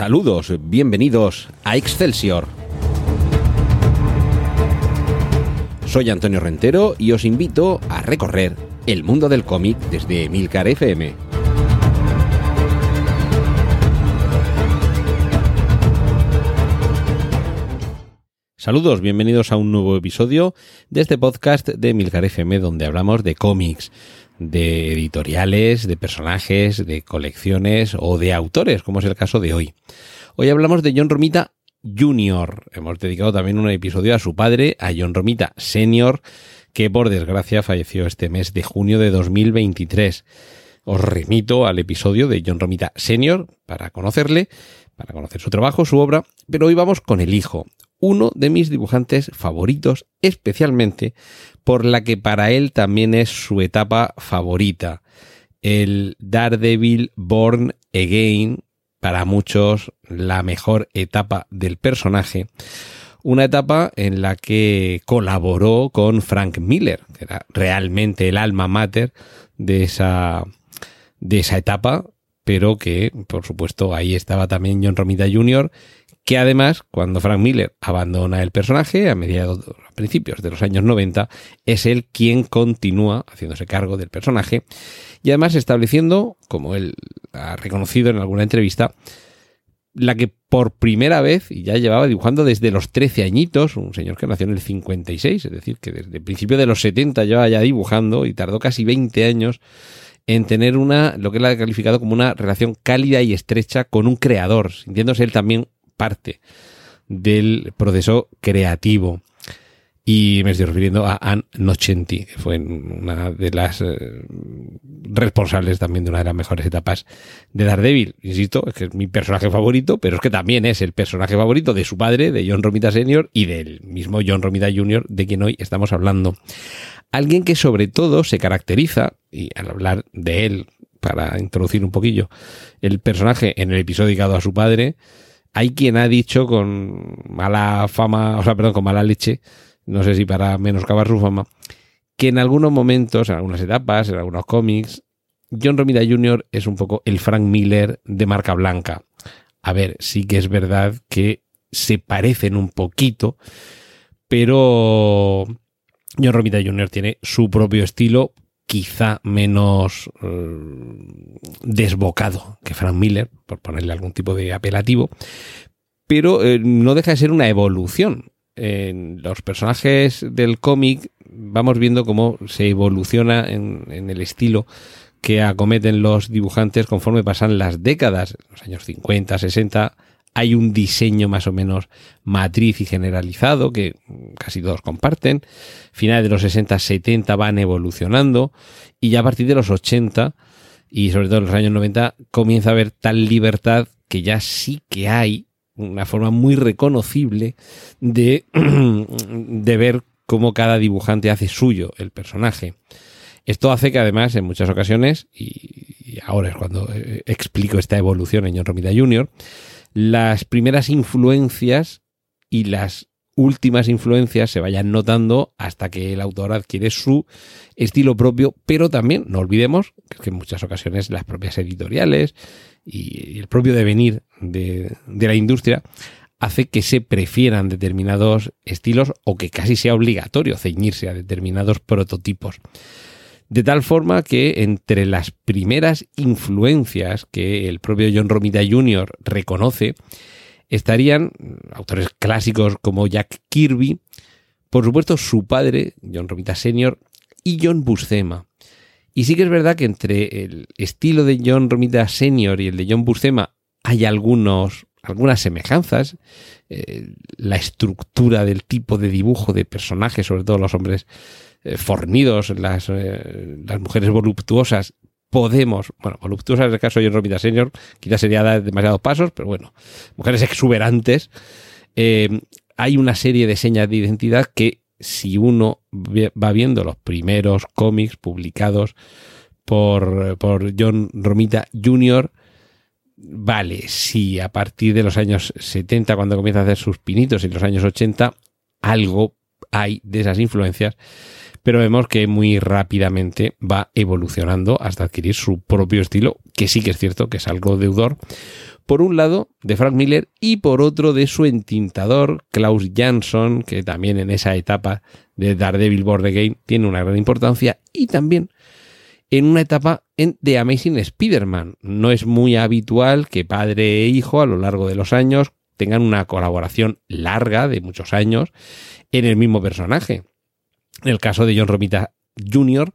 Saludos, bienvenidos a Excelsior. Soy Antonio Rentero y os invito a recorrer el mundo del cómic desde Milcar FM. Saludos, bienvenidos a un nuevo episodio de este podcast de Milcar FM donde hablamos de cómics, de editoriales, de personajes, de colecciones o de autores, como es el caso de hoy. Hoy hablamos de John Romita Jr. Hemos dedicado también un episodio a su padre, a John Romita Sr., que por desgracia falleció este mes de junio de 2023. Os remito al episodio de John Romita Sr. para conocerle, para conocer su trabajo, su obra, pero hoy vamos con el hijo, uno de mis dibujantes favoritos, especialmente por la que para él también es su etapa favorita, el Daredevil Born Again, para muchos la mejor etapa del personaje. Una etapa en la que colaboró con Frank Miller, que era realmente el alma mater de esa, de esa etapa, pero que, por supuesto, ahí estaba también John Romita Jr., que además, cuando Frank Miller abandona el personaje a mediados, a principios de los años 90, es él quien continúa haciéndose cargo del personaje y además estableciendo, como él ha reconocido en alguna entrevista, la que por primera vez, y ya llevaba dibujando desde los 13 añitos, un señor que nació en el 56, es decir, que desde el principio de los 70 llevaba ya dibujando y tardó casi 20 años en tener una, lo que él ha calificado como una relación cálida y estrecha con un creador, sintiéndose él también parte del proceso creativo. Y me estoy refiriendo a Anne Nocenti, que fue una de las eh, responsables también de una de las mejores etapas de Daredevil. Insisto, es que es mi personaje favorito, pero es que también es el personaje favorito de su padre, de John Romita Sr. y del mismo John Romita Jr., de quien hoy estamos hablando. Alguien que sobre todo se caracteriza, y al hablar de él, para introducir un poquillo el personaje en el episodio dedicado a su padre, hay quien ha dicho con mala fama, o sea, perdón, con mala leche, no sé si para menoscabar su fama, que en algunos momentos, en algunas etapas, en algunos cómics, John Romita Jr. es un poco el Frank Miller de marca blanca. A ver, sí que es verdad que se parecen un poquito, pero John Romita Jr. tiene su propio estilo, quizá menos eh, desbocado que Frank Miller, por ponerle algún tipo de apelativo, pero eh, no deja de ser una evolución. En los personajes del cómic vamos viendo cómo se evoluciona en, en, el estilo que acometen los dibujantes conforme pasan las décadas, los años 50, 60, hay un diseño más o menos matriz y generalizado que casi todos comparten. Finales de los 60, 70 van evolucionando y ya a partir de los 80 y sobre todo en los años 90 comienza a haber tal libertad que ya sí que hay una forma muy reconocible de, de ver cómo cada dibujante hace suyo el personaje. Esto hace que además en muchas ocasiones, y ahora es cuando eh, explico esta evolución en John Romita Jr., las primeras influencias y las últimas influencias se vayan notando hasta que el autor adquiere su estilo propio, pero también no olvidemos que en muchas ocasiones las propias editoriales y el propio devenir de, la industria hace que se prefieran determinados estilos o que casi sea obligatorio ceñirse a determinados prototipos. De tal forma que entre las primeras influencias que el propio John Romita Jr. reconoce estarían autores clásicos como Jack Kirby, por supuesto su padre, John Romita Sr., y John Buscema. Y sí que es verdad que entre el estilo de John Romita Sr. y el de John Buscema hay algunos, algunas semejanzas. Eh, la estructura del tipo de dibujo de personajes, sobre todo los hombres eh, fornidos, las, eh, las mujeres voluptuosas, podemos, bueno, voluptuosas en el caso de John Romita Senior, quizás sería dar demasiados pasos, pero bueno, mujeres exuberantes, eh, hay una serie de señas de identidad que si uno va viendo los primeros cómics publicados por, por John Romita Jr., vale, si a partir de los años 70, cuando comienza a hacer sus pinitos, y los años 80, algo hay de esas influencias, pero vemos que muy rápidamente va evolucionando hasta adquirir su propio estilo, que sí que es cierto que es algo deudor, por un lado de Frank Miller y por otro de su entintador Klaus Jansson, que también en esa etapa de Daredevil Board Game tiene una gran importancia, y también en una etapa en The Amazing Spider-Man. No es muy habitual que padre e hijo a lo largo de los años tengan una colaboración larga de muchos años en el mismo personaje. En el caso de John Romita Jr.,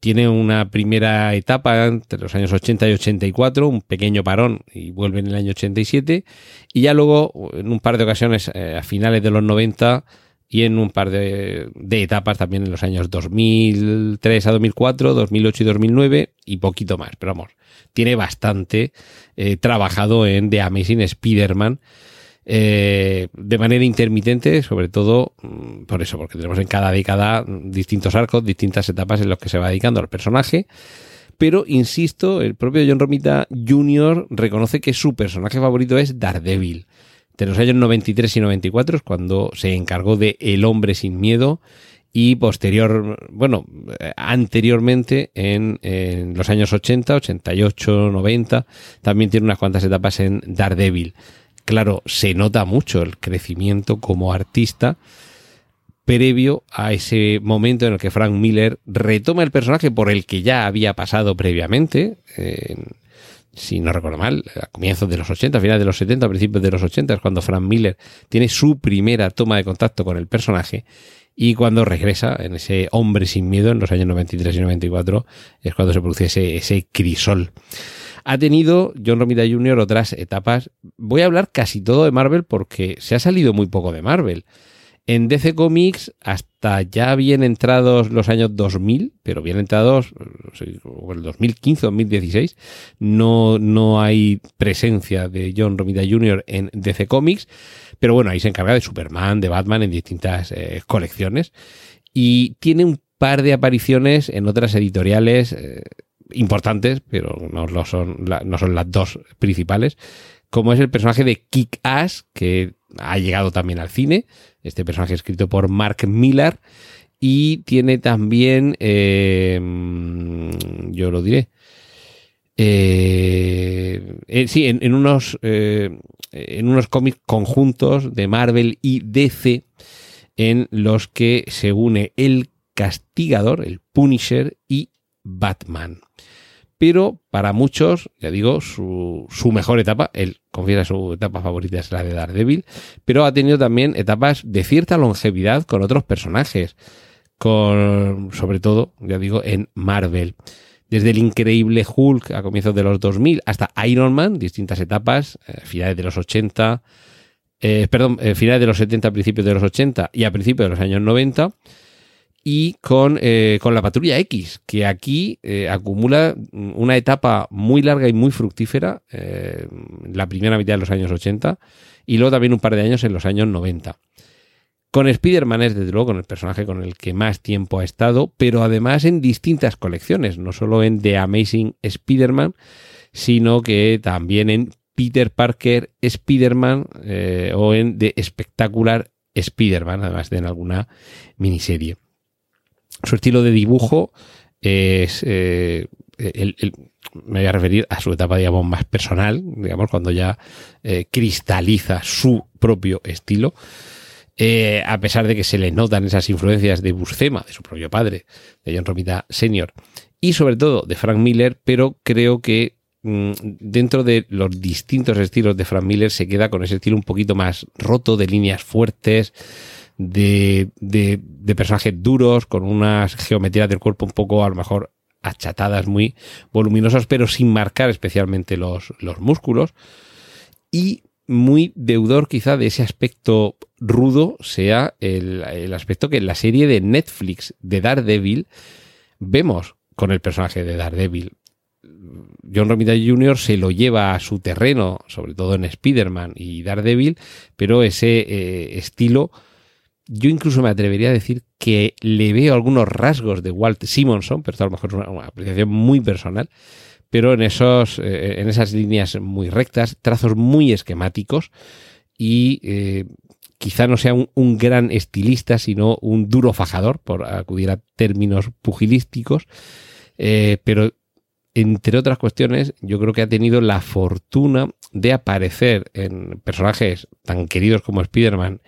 tiene una primera etapa entre los años 80 y 84, un pequeño parón y vuelve en el año 87, y ya luego, en un par de ocasiones eh, a finales de los 90 y en un par de, etapas también en los años 2003 a 2004, 2008 y 2009 y poquito más, pero vamos, tiene bastante eh, trabajado en The Amazing Spider-Man eh, de manera intermitente, sobre todo mm, por eso, porque tenemos en cada década distintos arcos, distintas etapas en los que se va dedicando al personaje. Pero, insisto, el propio John Romita Jr. reconoce que su personaje favorito es Daredevil. De los años 93 y 94 es cuando se encargó de El hombre sin miedo y posterior, bueno, anteriormente en, en, los años 80, 88, 90, también tiene unas cuantas etapas en Daredevil claro, se nota mucho el crecimiento como artista previo a ese momento en el que Frank Miller retoma el personaje por el que ya había pasado previamente, si no recuerdo mal, a comienzos de los 80, a finales de los 70, a principios de los 80, es cuando Frank Miller tiene su primera toma de contacto con el personaje y cuando regresa en ese hombre sin miedo en los años 93 y 94 es cuando se produce ese crisol. Ha tenido John Romita Jr. otras etapas. Voy a hablar casi todo de Marvel porque se ha salido muy poco de Marvel. En DC Comics, hasta ya bien entrados los años 2000, pero bien entrados, el 2015, 2016, no, no hay presencia de John Romita Jr. en DC Comics, pero bueno, ahí se encarga de Superman, de Batman en distintas eh, colecciones y tiene un par de apariciones en otras editoriales. Eh, importantes, pero no, lo son, no son las dos principales, como es el personaje de Kick Ass, que ha llegado también al cine, este personaje escrito por Mark Miller, y tiene también, eh, yo lo diré, eh, eh, sí, en, unos, en unos cómics conjuntos de Marvel y DC, en los que se une el castigador, el Punisher y Batman pero para muchos, ya digo, su, su, mejor etapa, él confiesa su etapa favorita es la de Daredevil, pero ha tenido también etapas de cierta longevidad con otros personajes, con, sobre todo, ya digo, en Marvel. Desde el increíble Hulk a comienzos de los 2000 hasta Iron Man, distintas etapas, eh, finales de los 80, eh, perdón, eh, finales de los 70, principios de los 80 y a principios de los años 90 y con, eh, con la patrulla X, que aquí eh, acumula una etapa muy larga y muy fructífera, eh, la primera mitad de los años 80, y luego también un par de años en los años 90. Con Spider-Man es desde luego con el personaje con el que más tiempo ha estado, pero además en distintas colecciones, no solo en The Amazing Spider-Man, sino que también en Peter Parker Spider-Man o en The Spectacular Spider-Man, además de en alguna miniserie. Su estilo de dibujo es... Eh, me voy a referir a su etapa, digamos, más personal, digamos, cuando ya eh, cristaliza su propio estilo. Eh, a pesar de que se le notan esas influencias de Buscema, de su propio padre, de John Romita Sr., y sobre todo de Frank Miller, pero creo que mm, dentro de los distintos estilos de Frank Miller se queda con ese estilo un poquito más roto, de líneas fuertes, de, de, personajes duros, con unas geometrías del cuerpo un poco a lo mejor achatadas, muy voluminosas, pero sin marcar especialmente los, los músculos. Y muy deudor quizá de ese aspecto rudo sea el, el, aspecto que en la serie de Netflix de Daredevil vemos con el personaje de Daredevil. John Romita Jr. se lo lleva a su terreno, sobre todo en Spider-Man y Daredevil, pero ese eh, estilo yo incluso me atrevería a decir que le veo algunos rasgos de Walt Simonson, pero esto a lo mejor es una, apreciación muy personal, pero en, esos, eh, en esas líneas muy rectas, trazos muy esquemáticos y eh, quizá no sea un, gran estilista, sino un duro fajador, por acudir a términos pugilísticos, eh, pero entre otras cuestiones, yo creo que ha tenido la fortuna de aparecer en personajes tan queridos como Spider-Man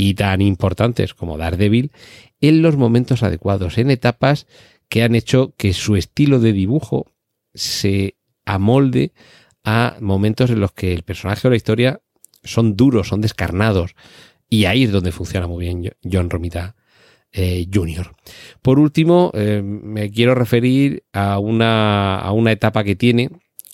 y tan importantes como Daredevil en los momentos adecuados, en etapas que han hecho que su estilo de dibujo se amolde a momentos en los que el personaje o la historia son duros, son descarnados. Y ahí es donde funciona muy bien John Romita eh, Jr. Por último, eh, me quiero referir a una, a una etapa que tiene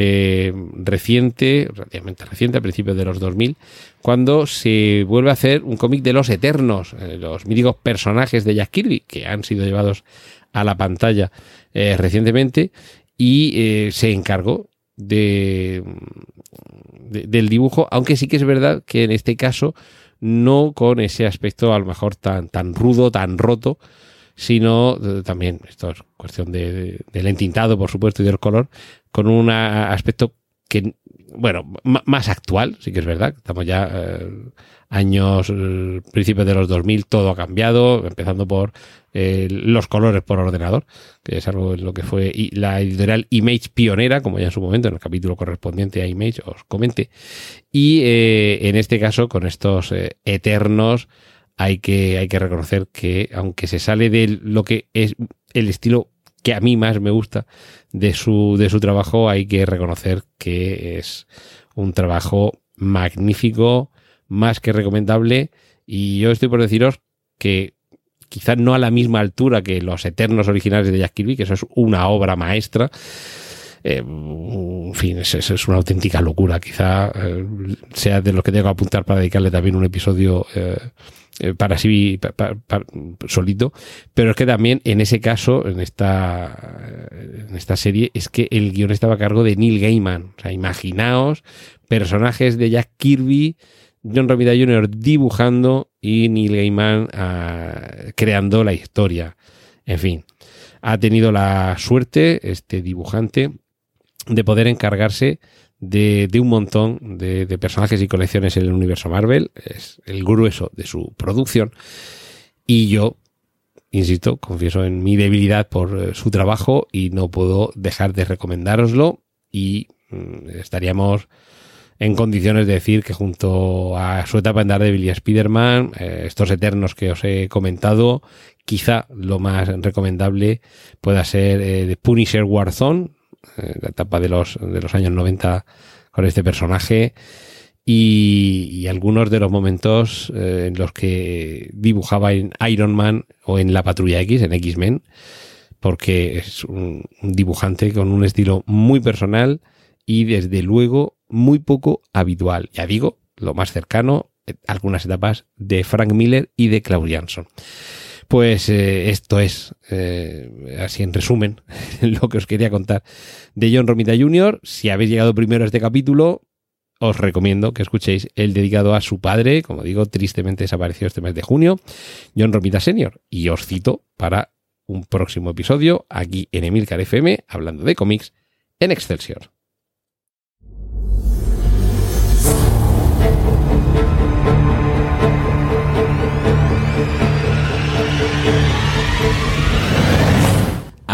eh, reciente, relativamente reciente, a principios de los 2000, cuando se vuelve a hacer un cómic de los Eternos, los míticos personajes de Jack Kirby, que han sido llevados a la pantalla recientemente, y se encargó de, del dibujo, aunque sí que es verdad que en este caso no con ese aspecto a lo mejor tan, tan rudo, tan roto, sino eh, también, esto es cuestión de, del entintado, por supuesto, y del color, con un aspecto que, bueno, más actual, sí que es verdad, estamos ya eh, años, eh, principios de los 2000, todo ha cambiado, empezando por los colores por ordenador, que es algo en lo que fue la editorial Image pionera, como ya en su momento, en el capítulo correspondiente a Image os comenté. Y en este caso, con estos eternos, hay que, hay que reconocer que, aunque se sale de lo que es el estilo que a mí más me gusta de su, de su trabajo, hay que reconocer que es un trabajo magnífico, más que recomendable y yo estoy por deciros que quizás no a la misma altura que los eternos originales de Jack Kirby, que eso es una obra maestra. Eh, en fin, es, una auténtica locura. Quizá eh, sea de los que tengo que apuntar para dedicarle también un episodio eh, para sí solito. Pero es que también en ese caso, en esta, en esta serie, es que el guion estaba a cargo de Neil Gaiman. O sea, imaginaos personajes de Jack Kirby John Romita Jr. dibujando y Neil Gaiman ah, creando la historia. En fin, ha tenido la suerte, este dibujante, de poder encargarse de, un montón de, personajes y colecciones en el universo Marvel. Es el grueso de su producción. Y yo, insisto, confieso en mi debilidad por eh, su trabajo y no puedo dejar de recomendároslo. Y mm, estaríamos en condiciones de decir que junto a su etapa en Daredevil y Spider-Man, eh, estos eternos que os he comentado, quizá lo más recomendable pueda ser eh, The Punisher Warzone, eh, la etapa de los, de los años 90 con este personaje, y, algunos de los momentos en los que dibujaba en Iron Man o en la Patrulla X, en X-Men, porque es un dibujante con un estilo muy personal y desde luego muy poco habitual. Ya digo, lo más cercano, eh, algunas etapas de Frank Miller y de Claude Jansson. Pues eh, esto es, eh, así en resumen, lo que os quería contar de John Romita Jr. Si habéis llegado primero a este capítulo, os recomiendo que escuchéis el dedicado a su padre, como digo, tristemente desapareció este mes de junio, John Romita Sr. Y os cito para un próximo episodio aquí en Emilcar FM, hablando de cómics en Excelsior.